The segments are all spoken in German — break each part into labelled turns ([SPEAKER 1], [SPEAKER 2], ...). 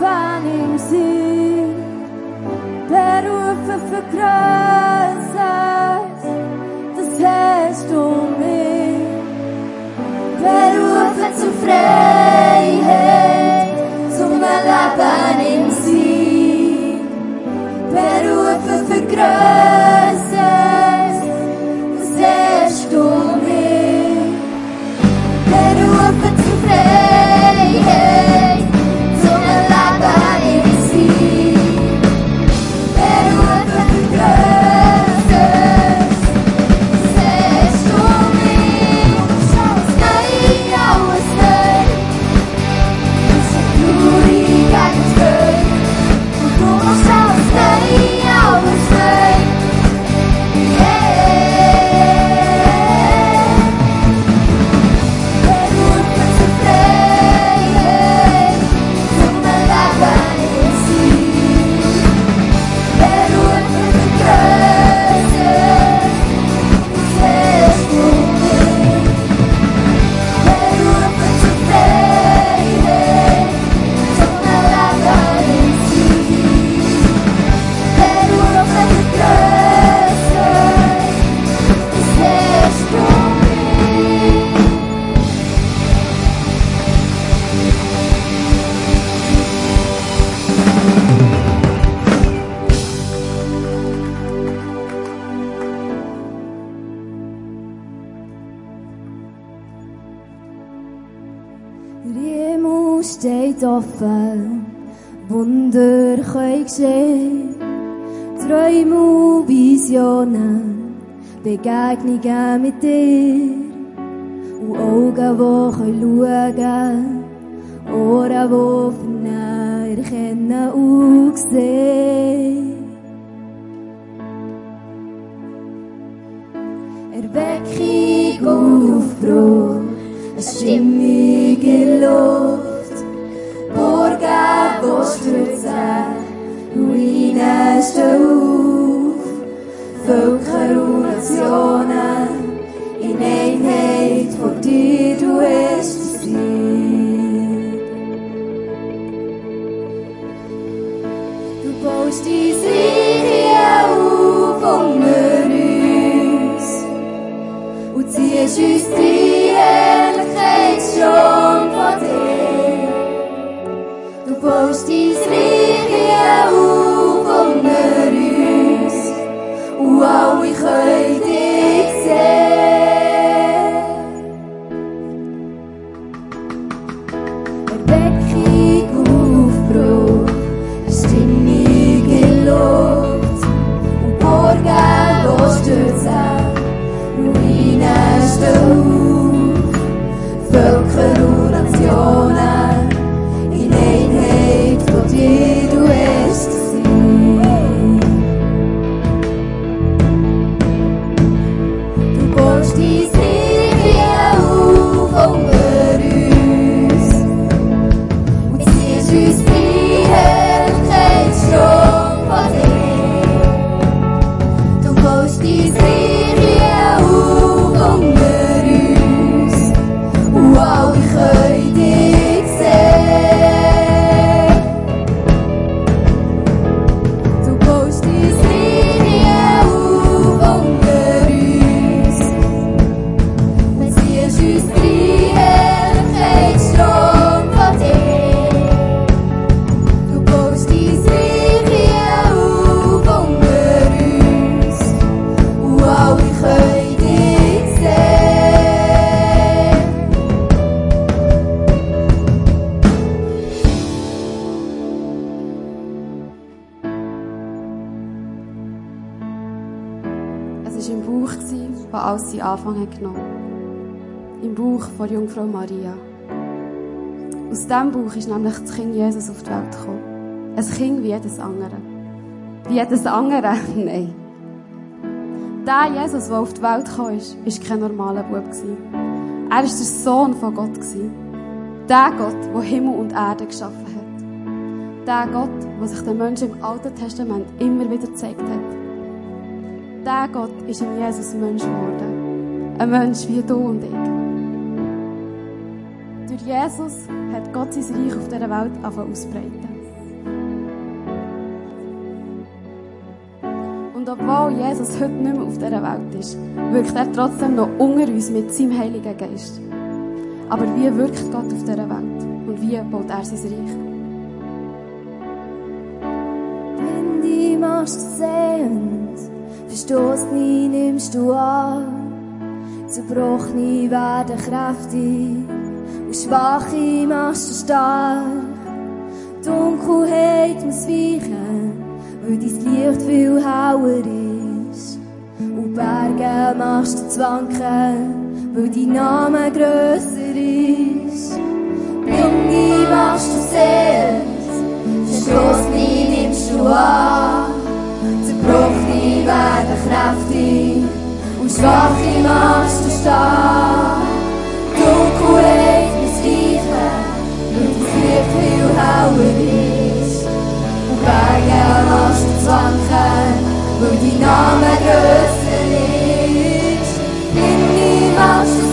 [SPEAKER 1] happening sea. Berufe vergrößert das Herz um mich. Berufe zur Freiheit, zum Leben offen, Wunder können geschehen. Träume und Visionen, Begegnungen mit dir. Und Augen, die schauen können, Ohren, die vernehmen, erkennen und sehen. Erweckung und Aufbruch, eine stimmige Luft. Gargostrutza, ruinaste uf, Völkerunionen, in Einheit, wo dir du bist Fried. Du baust die Serie auf unter uns und ziehst uns
[SPEAKER 2] drin. Wo alles seinen Anfang hat genommen Im Bauch von Jungfrau Maria. Aus diesem Bauch ist nämlich das Kind Jesus auf die Welt gekommen. Ein Kind wie jedes andere. Wie jedes andere? Nein. Der Jesus, der auf die Welt gekommen ist, war kein normaler Bub. Er war der Sohn von Gott. Der Gott, der Himmel und Erde geschaffen hat. Der Gott, der sich den Menschen im Alten Testament immer wieder gezeigt hat. Der Gott ist in Jesus Mensch geworden. Ein Mensch wie du und ich. Durch Jesus hat Gott sein Reich auf dieser Welt auszubreiten. Und obwohl Jesus heute nicht mehr auf dieser Welt ist, wirkt er trotzdem noch unter uns mit seinem Heiligen Geist. Aber wie wirkt Gott auf dieser Welt? Und wie baut er sein Reich?
[SPEAKER 1] Wenn die machst sehend, verstoßene nimmst du an. Zerbrochene werden kräftig und Schwache machst du stark. Dunkelheit muss weichen, weil dein Licht viel heller ist. Und Berge machst du zu wanken, weil dein Name grösser ist. Blinde machst du sehend, Verstoßene nimmst du an. Zerbrochene werden kräftig und Schwache machst du stark. Dunkelheit muss weichen, weil das Licht viel heller ist. Und Berge machst du zwanken, weil dein Name grösser ist. Blinde machst du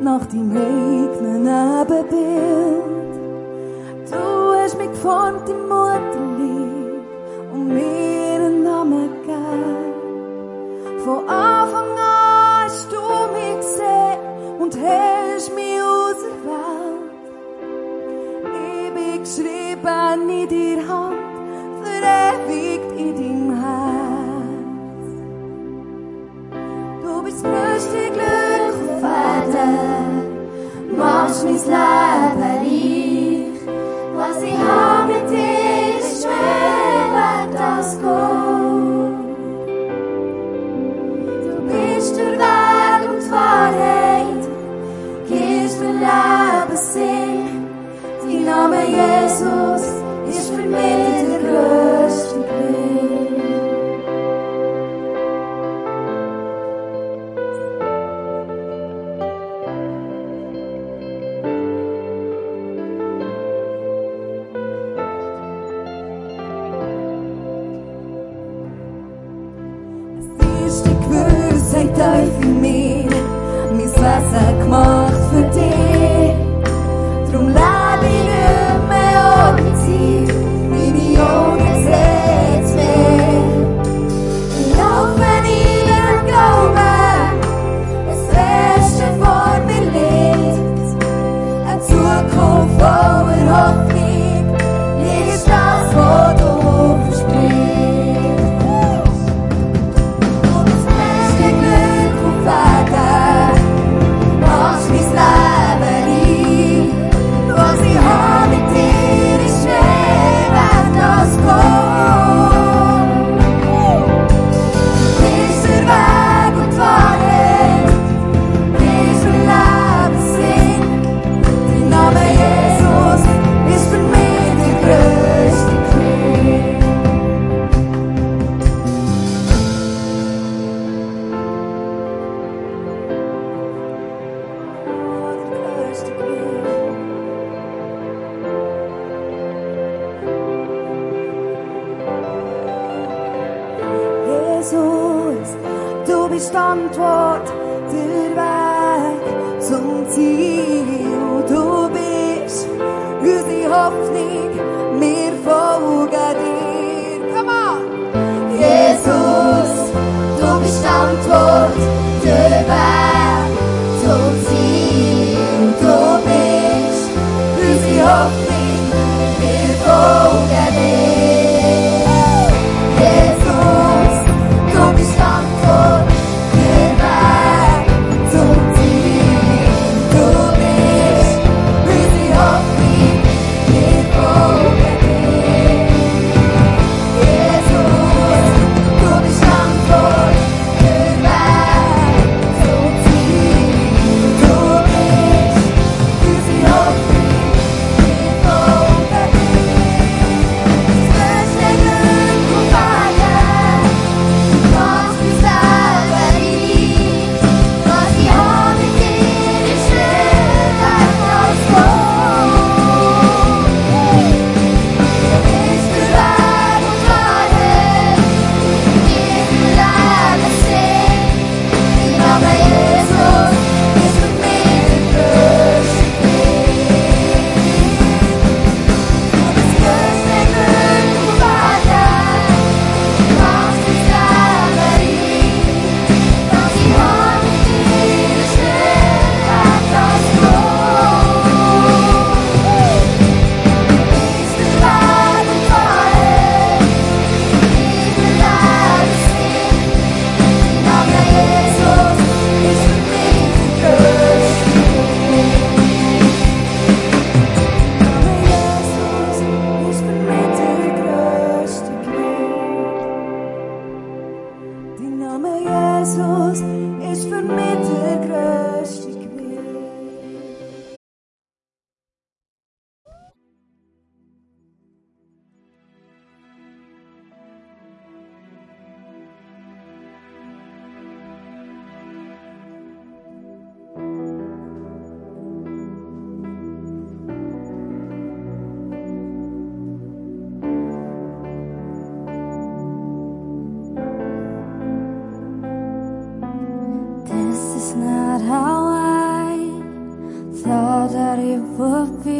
[SPEAKER 1] nach deinem eigenen Ebenbild. Du hast mich geformt im Mutterleib Erden, machst
[SPEAKER 3] would be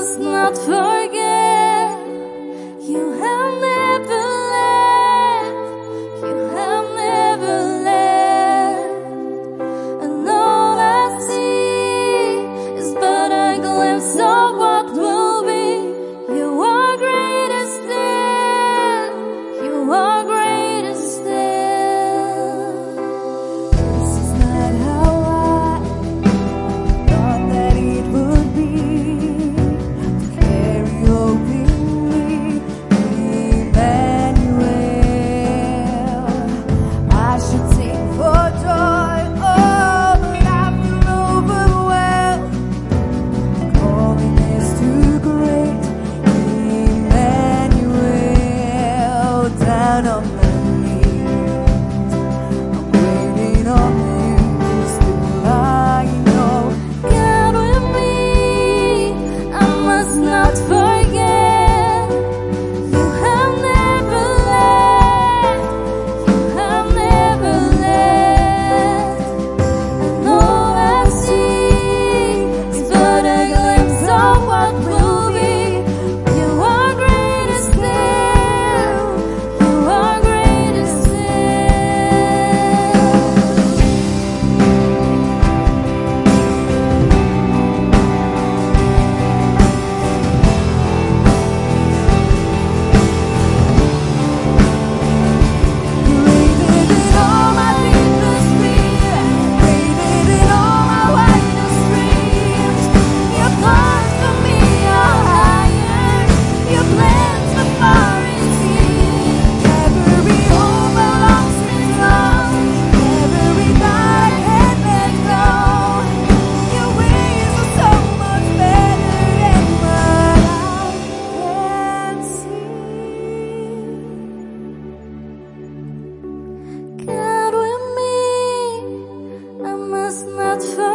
[SPEAKER 3] must not forget. not far.